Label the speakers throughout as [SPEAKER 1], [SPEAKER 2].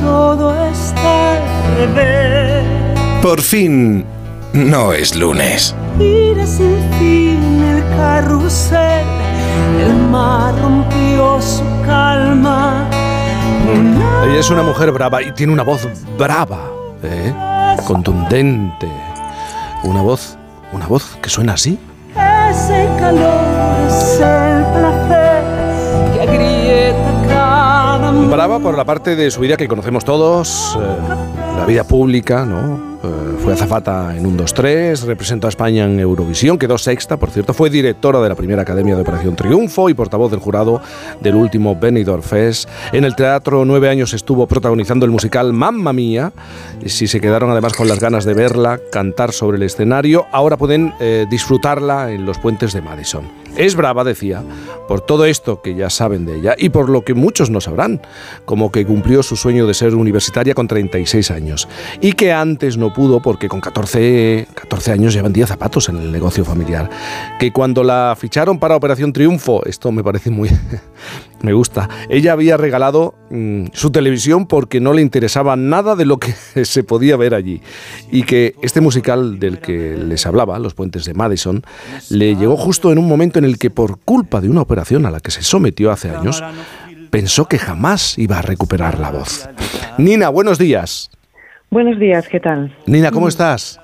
[SPEAKER 1] todo está al revés.
[SPEAKER 2] Por fin, no es lunes.
[SPEAKER 1] Gira sin fin el carrusel, el mar rompió su calma.
[SPEAKER 3] Ella es una mujer brava y tiene una voz brava, ¿eh? contundente. Una voz, una voz que suena así.
[SPEAKER 1] Ese calor es el placer
[SPEAKER 3] Brava por la parte de su vida que conocemos todos, eh, la vida pública, ¿no? Fue azafata en un 2-3, representó a España en Eurovisión, quedó sexta, por cierto, fue directora de la primera Academia de Operación Triunfo y portavoz del jurado del último Benidorm Fest. En el teatro nueve años estuvo protagonizando el musical Mamma Mía. Si se quedaron además con las ganas de verla, cantar sobre el escenario, ahora pueden eh, disfrutarla en los puentes de Madison. Es brava, decía, por todo esto que ya saben de ella y por lo que muchos no sabrán, como que cumplió su sueño de ser universitaria con 36 años y que antes no pudo porque con 14, 14 años llevan 10 zapatos en el negocio familiar. Que cuando la ficharon para Operación Triunfo, esto me parece muy... me gusta, ella había regalado mm, su televisión porque no le interesaba nada de lo que se podía ver allí. Y que este musical del que les hablaba, Los Puentes de Madison, le llegó justo en un momento en el que por culpa de una operación a la que se sometió hace años, pensó que jamás iba a recuperar la voz. Nina, buenos días.
[SPEAKER 4] Buenos días, ¿qué tal?
[SPEAKER 3] Nina, ¿cómo estás?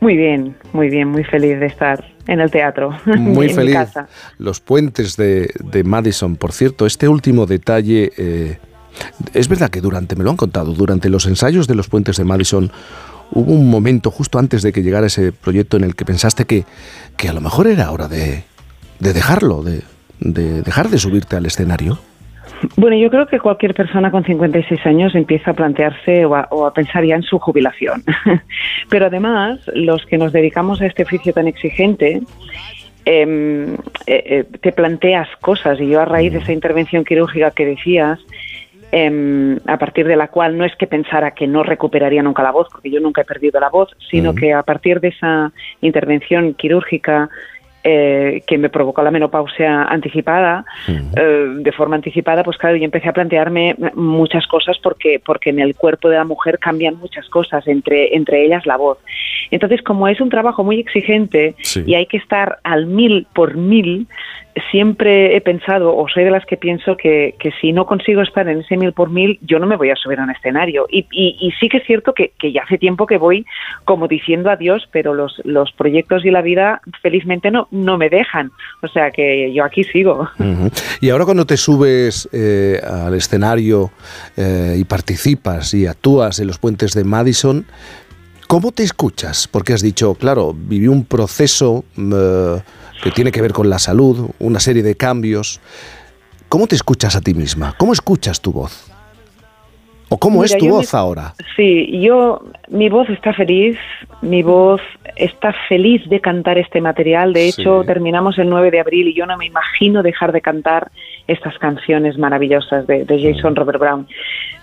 [SPEAKER 4] Muy bien, muy bien, muy feliz de estar en el teatro.
[SPEAKER 3] Muy
[SPEAKER 4] en mi
[SPEAKER 3] feliz.
[SPEAKER 4] casa.
[SPEAKER 3] Los puentes de, de Madison, por cierto, este último detalle, eh, es verdad que durante, me lo han contado, durante los ensayos de los puentes de Madison hubo un momento justo antes de que llegara ese proyecto en el que pensaste que, que a lo mejor era hora de, de dejarlo, de, de dejar de subirte al escenario.
[SPEAKER 4] Bueno, yo creo que cualquier persona con 56 años empieza a plantearse o a, o a pensar ya en su jubilación. Pero además, los que nos dedicamos a este oficio tan exigente, em, eh, eh, te planteas cosas. Y yo a raíz de esa intervención quirúrgica que decías, em, a partir de la cual no es que pensara que no recuperaría nunca la voz, porque yo nunca he perdido la voz, sino que a partir de esa intervención quirúrgica eh, que me provocó la menopausia anticipada, eh, de forma anticipada, pues claro, yo empecé a plantearme muchas cosas porque, porque en el cuerpo de la mujer cambian muchas cosas, entre, entre ellas la voz. Entonces, como es un trabajo muy exigente
[SPEAKER 3] Sí.
[SPEAKER 4] y hay que estar al mil por mil, siempre he pensado, o soy de las que pienso, que, que si no consigo estar en ese mil por mil, yo no me voy a subir a un escenario. Y, y, y sí que es cierto que, que ya hace tiempo que voy como diciendo adiós, pero los, los proyectos y la vida felizmente no, no me dejan. O sea que yo aquí sigo.
[SPEAKER 3] Y ahora cuando te subes eh, al escenario eh, y participas y actúas en los puentes de Madison, ¿cómo te escuchas? Porque has dicho, claro, viví un proceso eh, que tiene que ver con la salud, una serie de cambios. ¿Cómo te escuchas a ti misma? ¿Cómo escuchas tu voz? ¿O cómo
[SPEAKER 4] Mira,
[SPEAKER 3] es tu voz ahora?
[SPEAKER 4] Sí, yo, mi voz está feliz, mi voz está feliz de cantar este material. De hecho,
[SPEAKER 3] Sí.
[SPEAKER 4] terminamos el 9 de abril y yo no me imagino dejar de cantar estas canciones maravillosas de, de Jason Robert Brown.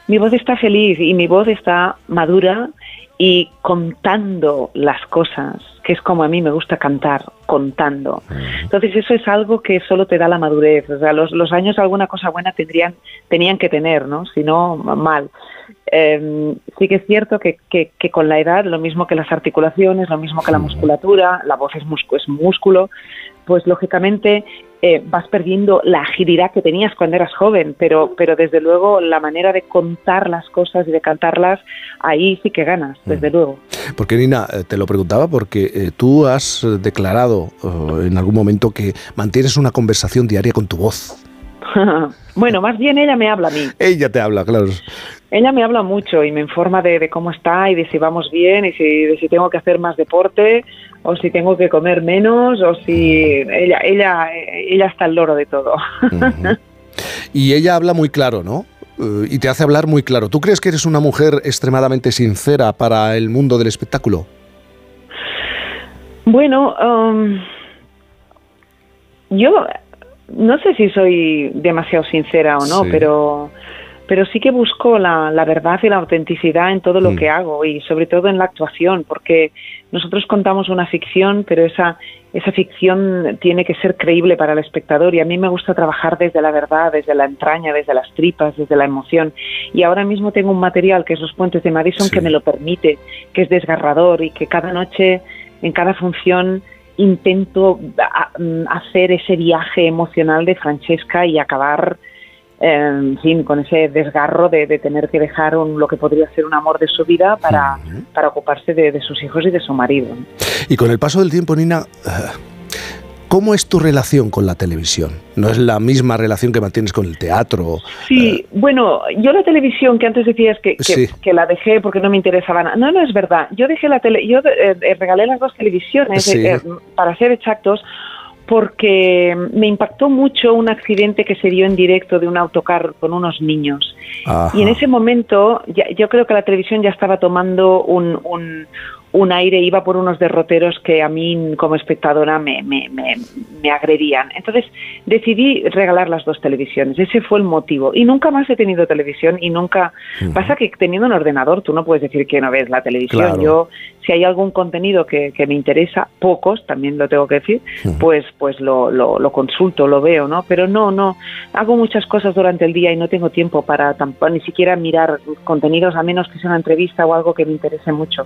[SPEAKER 4] Mi voz está feliz y mi voz está madura y contando las cosas, que es como a mí me gusta cantar, contando. Entonces eso es algo que solo te da la madurez. O sea, los, los años alguna cosa buena tendrían, tenían que tener, ¿no? Si no, mal. Eh, sí que es cierto que, que, que con la edad, lo mismo que las articulaciones, lo mismo que la musculatura, la voz es, muscu- es músculo, pues lógicamente eh, vas perdiendo la agilidad que tenías cuando eras joven, pero, pero desde luego la manera de contar las cosas y de cantarlas, ahí sí que ganas, desde luego.
[SPEAKER 3] Porque Nina, eh, te lo preguntaba porque eh, tú has eh, declarado eh, en algún momento que mantienes una conversación diaria con tu voz.
[SPEAKER 4] bueno, más bien ella me habla a mí.
[SPEAKER 3] Ella te habla, claro.
[SPEAKER 4] Ella me habla mucho y me informa de, de cómo está y de si vamos bien y si, de si tengo que hacer más deporte o si tengo que comer menos o si ella ella ella está al loro de todo.
[SPEAKER 3] Y ella habla muy claro, ¿no? Eh, y te hace hablar muy claro. ¿Tú crees que eres una mujer extremadamente sincera para el mundo del espectáculo?
[SPEAKER 4] Bueno, um, yo no sé si soy demasiado sincera o no,
[SPEAKER 3] Sí.
[SPEAKER 4] pero pero sí que busco la, la verdad y la autenticidad en todo lo
[SPEAKER 3] Mm.
[SPEAKER 4] que hago y sobre todo en la actuación, porque nosotros contamos una ficción, pero esa, esa ficción tiene que ser creíble para el espectador y a mí me gusta trabajar desde la verdad, desde la entraña, desde las tripas, desde la emoción. Y ahora mismo tengo un material que es Los Puentes de Madison
[SPEAKER 3] Sí.
[SPEAKER 4] que me lo permite, que es desgarrador y que cada noche, en cada función, intento mm, hacer ese viaje emocional de Francesca y acabar en fin, con ese desgarro de, de tener que dejar un- lo que podría ser un amor de su vida para, para ocuparse de, de sus hijos y de su marido.
[SPEAKER 3] Y con el paso del tiempo, Nina, eh, ¿cómo es tu relación con la televisión? ¿No es la misma relación que mantienes con el teatro?
[SPEAKER 4] Sí, bueno, yo la televisión que antes decías que, que,
[SPEAKER 3] Sí.
[SPEAKER 4] que la dejé porque no me interesaba nada. No, no es verdad. Yo dejé la tele, yo eh, eh, regalé las dos televisiones,
[SPEAKER 3] Sí.
[SPEAKER 4] eh, eh, para ser exactos, porque me impactó mucho un accidente que se dio en directo de un autocar con unos niños.
[SPEAKER 3] Ajá.
[SPEAKER 4] Y en ese momento ya- yo creo que la televisión ya estaba tomando un, un, un aire, iba por unos derroteros que a mí como espectadora me, me, me, me agredían. Entonces decidí regalar las dos televisiones, ese fue el motivo. Y nunca más he tenido televisión y nunca... Pasa que teniendo un ordenador tú no puedes decir que no ves la televisión.
[SPEAKER 3] Claro.
[SPEAKER 4] Yo, si hay algún contenido que, que me interesa, pocos, también lo tengo que decir, pues, pues lo, lo, lo consulto, lo veo, ¿no? Pero no, no, hago muchas cosas durante el día y no tengo tiempo para tampoco, ni siquiera mirar contenidos, a menos que sea una entrevista o algo que me interese mucho.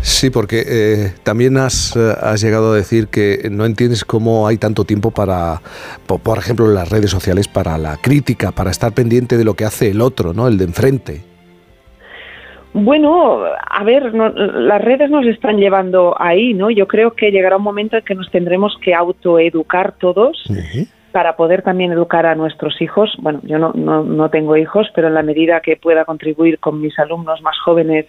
[SPEAKER 3] Sí, porque eh, también has, eh, has llegado a decir que no entiendes cómo hay tanto tiempo para, po- por ejemplo, en las redes sociales, para la crítica, para estar pendiente de lo que hace el otro, ¿no? El de enfrente.
[SPEAKER 4] Bueno, a ver, no- las redes nos están llevando ahí, ¿no? Yo creo que llegará un momento en que nos tendremos que autoeducar todos para poder también educar a nuestros hijos. Bueno, yo no, no, no tengo hijos, pero en la medida que pueda contribuir con mis alumnos más jóvenes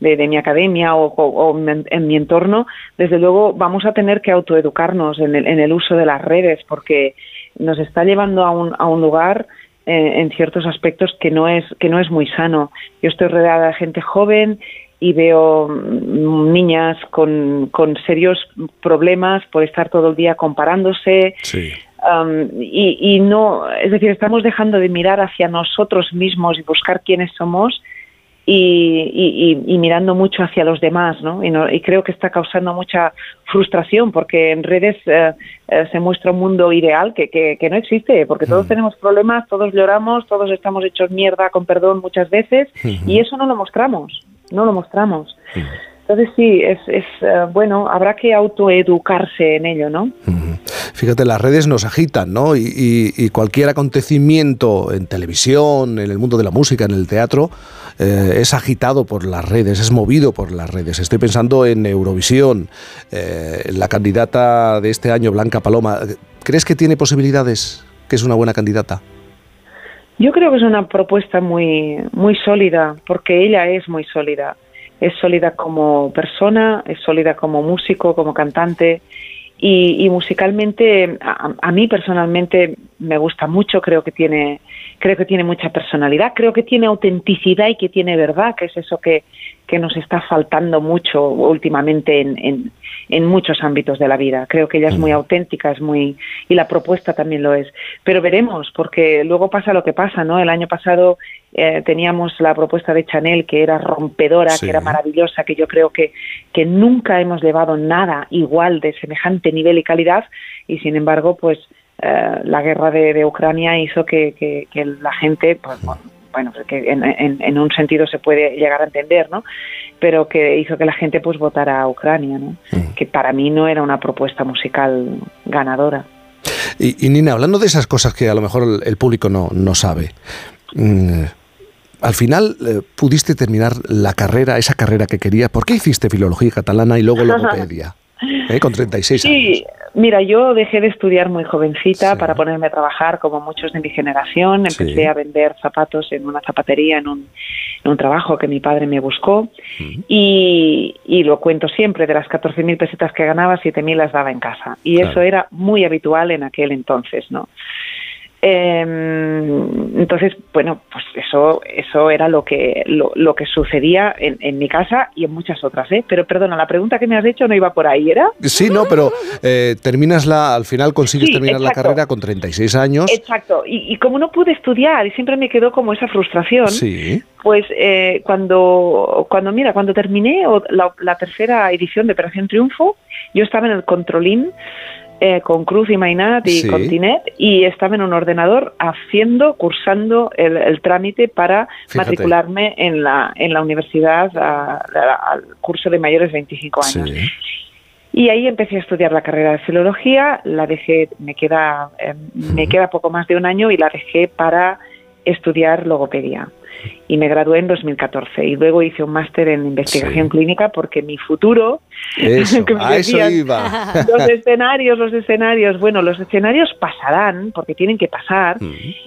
[SPEAKER 4] de, de mi academia o, o- o en, en mi entorno, desde luego vamos a tener que autoeducarnos en el, en el uso de las redes porque nos está llevando a un, a un lugar eh, en ciertos aspectos que no es que no es muy sano. Yo estoy rodeada de gente joven y veo mm, niñas con, con serios problemas por estar todo el día comparándose,
[SPEAKER 3] Sí.
[SPEAKER 4] Um, y, y no, es decir, estamos dejando de mirar hacia nosotros mismos y buscar quiénes somos y, y- y- y mirando mucho hacia los demás, ¿no? Y, no- y creo que está causando mucha frustración porque en redes eh, eh, se muestra un mundo ideal que, que- que no existe, porque todos tenemos problemas, todos lloramos, todos estamos hechos mierda, con perdón, muchas veces, y eso no lo mostramos, no lo mostramos. Entonces sí, es, es eh, bueno, habrá que autoeducarse en ello, ¿no?
[SPEAKER 3] Fíjate, las redes nos agitan, ¿no? Y, y- y cualquier acontecimiento en televisión, en el mundo de la música, en el teatro, eh, es agitado por las redes, es movido por las redes. Estoy pensando en Eurovisión, eh, la candidata de este año, Blanca Paloma. ¿Crees que tiene posibilidades? ¿Que es una buena candidata?
[SPEAKER 4] Yo creo que es una propuesta muy, muy sólida, porque ella es muy sólida. Es sólida como persona, es sólida como músico, como cantante. Y, musicalmente, a, a mí personalmente me gusta mucho, creo que tiene, creo que tiene mucha personalidad, creo que tiene autenticidad y que tiene verdad, que es eso que, que nos está faltando mucho últimamente en, en, en muchos ámbitos de la vida. Creo que ella es muy auténtica, es muy y la propuesta también lo es. Pero veremos, porque luego pasa lo que pasa, ¿no? El año pasado eh, teníamos la propuesta de Chanel que era rompedora,
[SPEAKER 3] Sí.
[SPEAKER 4] que era maravillosa, que yo creo que que nunca hemos llevado nada igual de semejante nivel y calidad y sin embargo, pues eh, la guerra de, de Ucrania hizo que, que, que la gente, pues bueno, bueno, que en, en, en un sentido se puede llegar a entender, ¿no? Pero que hizo que la gente pues votara a Ucrania, ¿no? Que para mí no era una propuesta musical ganadora.
[SPEAKER 3] Y, y, Nina, hablando de esas cosas que a lo mejor el, el público no, no sabe, mm, al final eh, pudiste terminar la carrera, esa carrera que querías. ¿Por qué hiciste filología catalana y luego logopedia? ¿Eh? Con 36
[SPEAKER 4] sí,
[SPEAKER 3] años.
[SPEAKER 4] mira, yo dejé de estudiar muy jovencita
[SPEAKER 3] Sí.
[SPEAKER 4] para ponerme a trabajar como muchos de mi generación. Empecé
[SPEAKER 3] Sí.
[SPEAKER 4] a vender zapatos en una zapatería, en un, en un trabajo que mi padre me buscó. Y, y lo cuento siempre, de las 14.000 pesetas que ganaba, 7.000 las daba en casa. Y eso era muy habitual en aquel entonces, ¿no? Em, entonces, bueno, pues eso, eso era lo que, lo, que sucedía en, mi casa y en muchas otras, ¿eh? Pero perdona, la pregunta que me has hecho no iba por ahí, ¿era?
[SPEAKER 3] Sí, no, pero eh, terminas la, al final consigues terminar la carrera con 36 años.
[SPEAKER 4] Exacto, y, como no pude estudiar y siempre me quedó como esa frustración, pues eh, cuando, cuando, mira, cuando terminé la, la tercera edición de Operación Triunfo, yo estaba en el Controlín eh, con Cruz y Mainat y con Tinet y estaba en un ordenador haciendo, cursando el, trámite para matricularme en la, en la universidad al curso de mayores de 25 años. Y ahí empecé a estudiar la carrera de filología, la dejé, me queda, eh, me queda poco más de un año y la dejé para estudiar logopedia y me gradué en 2014 y luego hice un máster en investigación clínica porque mi futuro
[SPEAKER 3] eso, a eso iba.
[SPEAKER 4] los escenarios los escenarios bueno los escenarios pasarán porque tienen que pasar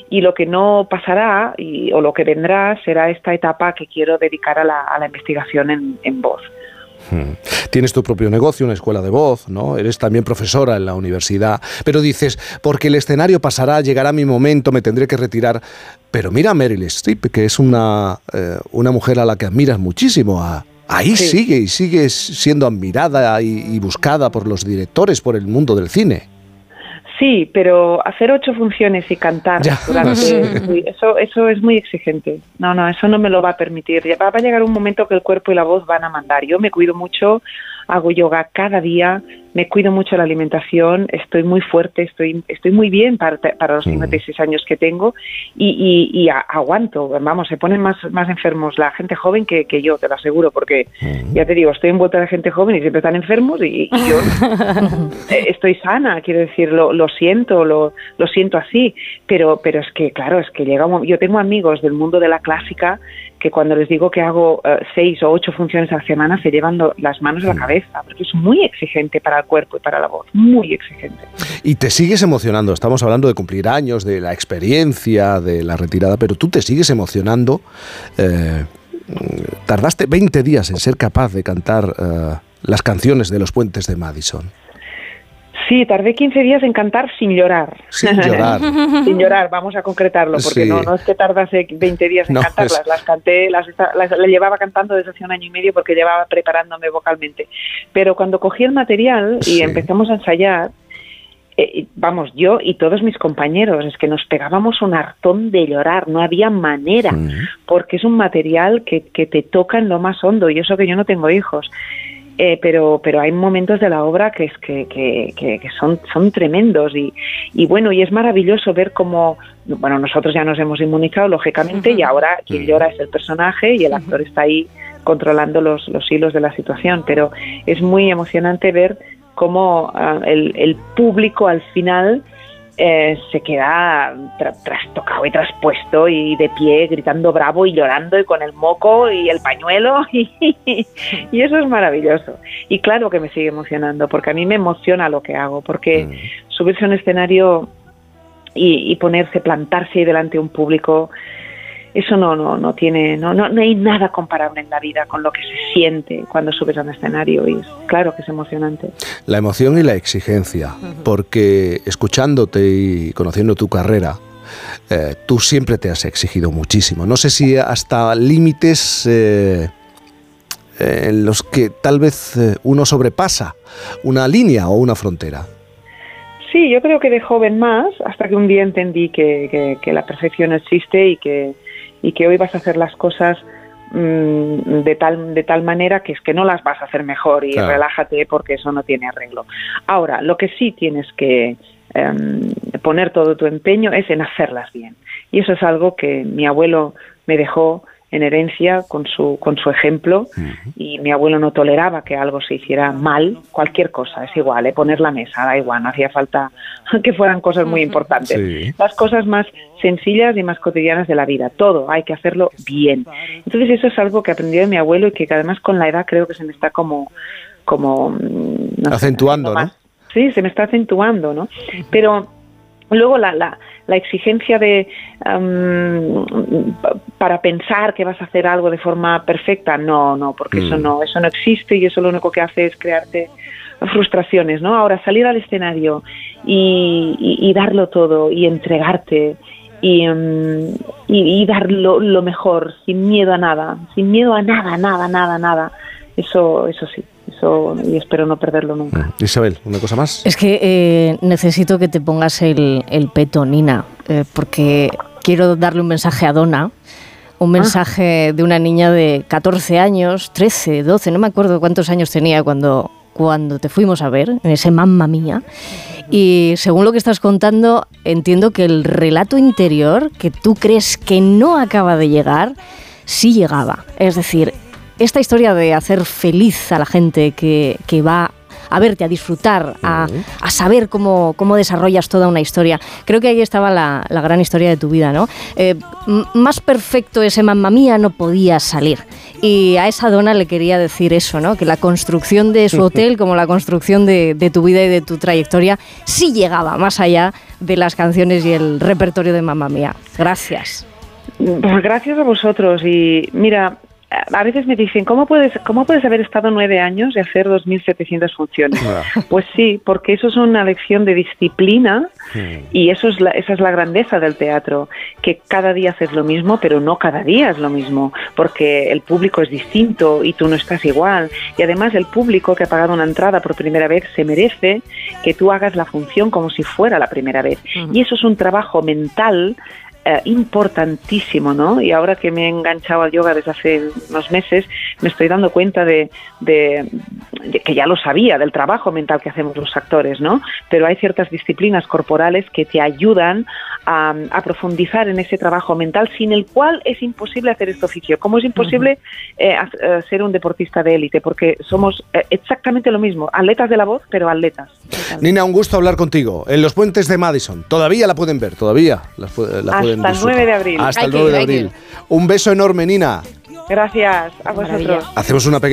[SPEAKER 4] y lo que no pasará y, o lo que vendrá será esta etapa que quiero dedicar a la, a la investigación en, en voz.
[SPEAKER 3] Tienes tu propio negocio, una escuela de voz, ¿no? Eres también profesora en la universidad, pero dices, porque el escenario pasará, llegará mi momento, me tendré que retirar. Pero mira a Meryl Streep, que es una, eh, una mujer a la que admiras muchísimo. ahí sigue y sigue siendo admirada y buscada por los directores, por el mundo del cine.
[SPEAKER 4] Sí, pero hacer ocho funciones y cantar durante eso eso es muy exigente. No, no, eso no me lo va a permitir. Va a llegar un momento que el cuerpo y la voz van a mandar. Yo me cuido mucho, hago yoga cada día, me cuido mucho la alimentación, estoy muy fuerte, estoy, estoy muy bien para, para los 56 años que tengo y, y, aguanto, vamos, se ponen más, más enfermos la gente joven que, que yo, te lo aseguro, porque ya te digo, estoy envuelta de gente joven y siempre están enfermos y, yo estoy sana, quiero decir, lo, lo siento, lo, lo, siento así, pero, pero es que, claro, es que llega yo tengo amigos del mundo de la clásica que cuando les digo que hago eh, seis o ocho funciones a la semana se llevan las manos a la cabeza, porque es muy exigente para cuerpo y para la voz, muy exigente.
[SPEAKER 3] Y te sigues emocionando, estamos hablando de cumplir años, de la experiencia, de la retirada, pero tú te sigues emocionando. Eh, tardaste 20 días en ser capaz de cantar eh, las canciones de los puentes de Madison.
[SPEAKER 4] Sí, tardé 15 días en cantar sin llorar.
[SPEAKER 3] Sin llorar.
[SPEAKER 4] sin llorar, vamos a concretarlo, porque no, no es que tardase 20 días en cantarlas, las canté, las, las, llevaba cantando desde hace un año y medio porque llevaba preparándome vocalmente. Pero cuando cogí el material y empezamos a ensayar, eh, vamos, yo y todos mis compañeros, es que nos pegábamos un hartón de llorar, no había manera, porque es un material que, que te toca en lo más hondo, y eso que yo no tengo hijos. Eh, pero pero hay momentos de la obra que es que, que, son son tremendos y, y, bueno y es maravilloso ver cómo bueno nosotros ya nos hemos inmunizado lógicamente y ahora quien llora es el personaje y el actor está ahí controlando los, los hilos de la situación pero es muy emocionante ver cómo ah, el, el público al final eh, se queda trastocado y traspuesto y de pie gritando bravo y llorando y con el moco y el pañuelo y, y, eso es maravilloso. Y claro que me sigue emocionando porque a mí me emociona lo que hago porque mm. subirse a un escenario y, y ponerse, plantarse ahí delante de un público eso no, no, no tiene, no, no, no, hay nada comparable en la vida con lo que se siente cuando subes a un escenario y claro que es emocionante.
[SPEAKER 3] La emoción y la exigencia, porque escuchándote y conociendo tu carrera, eh, tú siempre te has exigido muchísimo. No sé si hasta límites eh, en los que tal vez eh, uno sobrepasa una línea o una frontera.
[SPEAKER 4] Sí, yo creo que de joven más, hasta que un día entendí que, que la perfección existe y que, y que hoy vas a hacer las cosas mm, de tal de tal manera que es que no las vas a hacer mejor y relájate porque eso no tiene arreglo. Ahora, lo que sí tienes que em, poner todo tu empeño es en hacerlas bien. Y eso es algo que mi abuelo me dejó en herencia con su, con su ejemplo y mi abuelo no toleraba que algo se hiciera mal, cualquier cosa, es igual, ¿eh? poner la mesa, da igual, no hacía falta que fueran cosas muy importantes. Las cosas más sencillas y más cotidianas de la vida, todo hay que hacerlo bien. Entonces eso es algo que aprendió de mi abuelo y que además con la edad creo que se me está como... como
[SPEAKER 3] mm, Acentuando, ¿no?
[SPEAKER 4] Sí, se me está acentuando, ¿no? Pero luego la, la, la exigencia de para pensar que vas a hacer algo de forma perfecta, no, no, porque eso mm. no, eso no existe y eso lo único que hace es crearte frustraciones, ¿no? Ahora salir al escenario y, y- y darlo todo y entregarte y, mm, y, y dar lo, lo mejor sin miedo a nada, sin miedo a nada, nada, nada, nada. Eso, eso sí, eso y espero no perderlo nunca.
[SPEAKER 3] Mm. Isabel, ¿una cosa más?
[SPEAKER 5] Es que eh, necesito que te pongas el, el peto, Nina, eh, porque quiero darle un mensaje a Donna. Un mensaje de una niña de 14 años, 13, 12, no me acuerdo cuántos años tenía cuando, cuando te fuimos a ver, en ese mamma mía. Y según lo que estás contando, entiendo que el relato interior que tú crees que no acaba de llegar, sí llegaba. Es decir, esta historia de hacer feliz a la gente que, que va a verte, a disfrutar, a, a saber cómo, cómo desarrollas toda una historia. Creo que ahí estaba la, la gran historia de tu vida, ¿no? Eh, más perfecto ese mamma mía no podía salir. Y a esa dona le quería decir eso, ¿no? Que la construcción de su hotel, como la construcción de, de tu vida y de tu trayectoria, sí llegaba más allá de las canciones y el repertorio de mamma mía. Gracias.
[SPEAKER 4] Pues gracias a vosotros y mira, a veces me dicen, ¿cómo puedes, cómo puedes haber estado nueve años y hacer 2.700 funciones? Pues sí, porque eso es una lección de disciplina y eso es la, esa es la grandeza del teatro, que cada día haces lo mismo, pero no cada día es lo mismo, porque el público es distinto y tú no estás igual. Y además el público que ha pagado una entrada por primera vez se merece que tú hagas la función como si fuera la primera vez. Y eso es un trabajo mental eh, importantísimo, ¿no? Y ahora que me he enganchado al yoga desde hace unos meses, me estoy dando cuenta de, que ya lo sabía, del trabajo mental que hacemos los actores, ¿no? Pero hay ciertas disciplinas corporales que te ayudan a, a profundizar en ese trabajo mental, sin el cual es imposible hacer este oficio. Como es imposible eh, haz- eh, ser un deportista de élite, porque somos eh, exactamente lo mismo, atletas de la voz, pero atletas.
[SPEAKER 3] Nina, un gusto hablar contigo. En los puentes de Madison. Todavía la pueden ver, todavía pu- la
[SPEAKER 4] Hasta el
[SPEAKER 3] disfrutar.
[SPEAKER 4] 9 de abril.
[SPEAKER 3] Hasta el
[SPEAKER 5] que
[SPEAKER 3] 9 de abril. Un beso enorme, Nina.
[SPEAKER 4] Gracias a vosotros.
[SPEAKER 3] Hacemos una pequeña